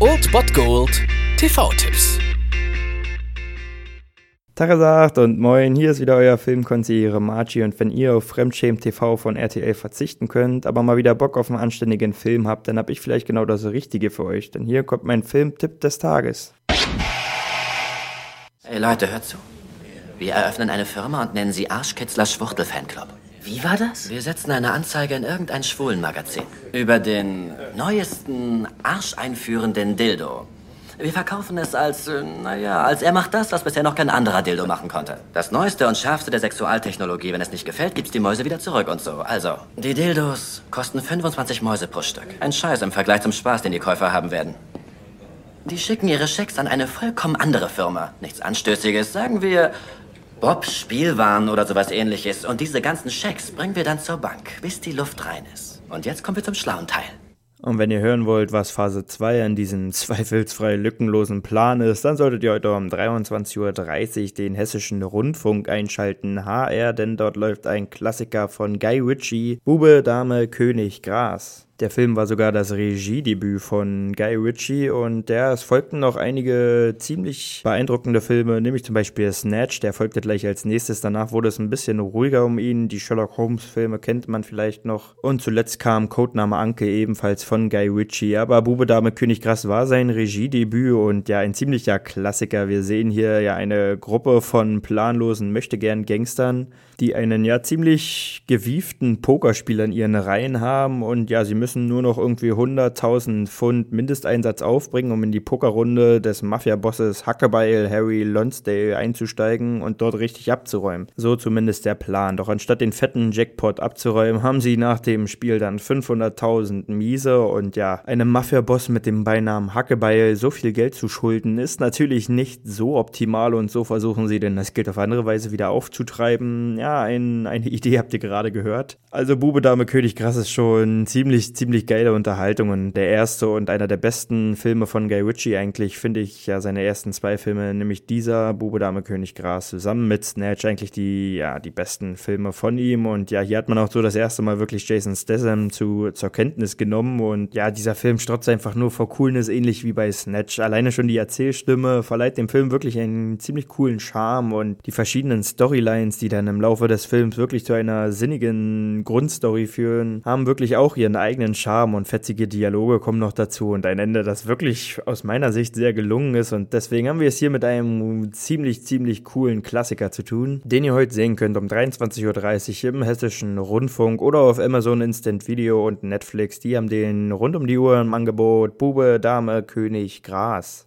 Old Bot Gold TV-Tipps. Tagesacht und moin, hier ist wieder euer Filmkonsigliere Margie und wenn ihr auf Fremdschämen TV von RTL verzichten könnt, aber mal wieder Bock auf einen anständigen Film habt, dann hab ich vielleicht genau das Richtige für euch, denn hier kommt mein Filmtipp des Tages. Hey Leute, hört zu. Wir eröffnen eine Firma und nennen sie Arschkitzler Schwuchtel Fanclub. Wie war das? Wir setzen eine Anzeige in irgendein Schwulenmagazin über den neuesten arscheinführenden Dildo. Wir verkaufen es als, äh, naja, als er macht das, was bisher noch kein anderer Dildo machen konnte. Das neueste und schärfste der Sexualtechnologie. Wenn es nicht gefällt, gibt's die Mäuse wieder zurück und so. Also, die Dildos kosten 25 Mäuse pro Stück. Ein Scheiß im Vergleich zum Spaß, den die Käufer haben werden. Die schicken ihre Schecks an eine vollkommen andere Firma. Nichts Anstößiges, sagen wir Bob Spielwaren oder sowas ähnliches. Und diese ganzen Schecks bringen wir dann zur Bank, bis die Luft rein ist. Und jetzt kommen wir zum schlauen Teil. Und wenn ihr hören wollt, was Phase 2 an diesem zweifelsfrei lückenlosen Plan ist, dann solltet ihr heute um 23.30 Uhr den hessischen Rundfunk einschalten, HR, denn dort läuft ein Klassiker von Guy Ritchie, Bube, Dame, König, Gras. Der Film war sogar das Regiedebüt von Guy Ritchie und ja, es folgten noch einige ziemlich beeindruckende Filme, nämlich zum Beispiel Snatch, der folgte gleich als nächstes. Danach wurde es ein bisschen ruhiger um ihn. Die Sherlock Holmes Filme kennt man vielleicht noch. Und zuletzt kam Codename Anke ebenfalls von Guy Ritchie. Aber Bube Dame König Gras war sein Regiedebüt und ja, ein ziemlicher Klassiker. Wir sehen hier ja eine Gruppe von planlosen Möchtegern Gangstern, die einen ja ziemlich gewieften Pokerspieler in ihren Reihen haben und ja, sie müssen nur noch irgendwie 100.000 Pfund Mindesteinsatz aufbringen, um in die Pokerrunde des Mafia-Bosses Huckebeil Harry Lonsdale einzusteigen und dort richtig abzuräumen. So zumindest der Plan. Doch anstatt den fetten Jackpot abzuräumen, haben sie nach dem Spiel dann 500.000 Miese und ja, einem Mafia-Boss mit dem Beinamen Hackebeil so viel Geld zu schulden, ist natürlich nicht so optimal und so versuchen sie denn das Geld auf andere Weise wieder aufzutreiben. Ja, ein, eine Idee habt ihr gerade gehört. Also Bube, Dame, König, Krass ist schon ziemlich ziemlich geile Unterhaltung und der erste und einer der besten Filme von Guy Ritchie eigentlich finde ich ja seine ersten zwei Filme, nämlich dieser Bube Dame König Gras zusammen mit Snatch eigentlich die ja die besten Filme von ihm und ja hier hat man auch so das erste Mal wirklich Jason Statham zu zur Kenntnis genommen und ja dieser Film strotzt einfach nur vor Coolness ähnlich wie bei Snatch. Alleine schon die Erzählstimme verleiht dem Film wirklich einen ziemlich coolen Charme und die verschiedenen Storylines, die dann im Laufe des Films wirklich zu einer sinnigen Grundstory führen, haben wirklich auch ihren eigenen eigenen Charme und fetzige Dialoge kommen noch dazu und ein Ende, das wirklich aus meiner Sicht sehr gelungen ist und deswegen haben wir es hier mit einem ziemlich, ziemlich coolen Klassiker zu tun, den ihr heute sehen könnt um 23.30 Uhr im Hessischen Rundfunk oder auf Amazon Instant Video und Netflix. Die haben den rund um die Uhr im Angebot Bube, Dame, König, Gras.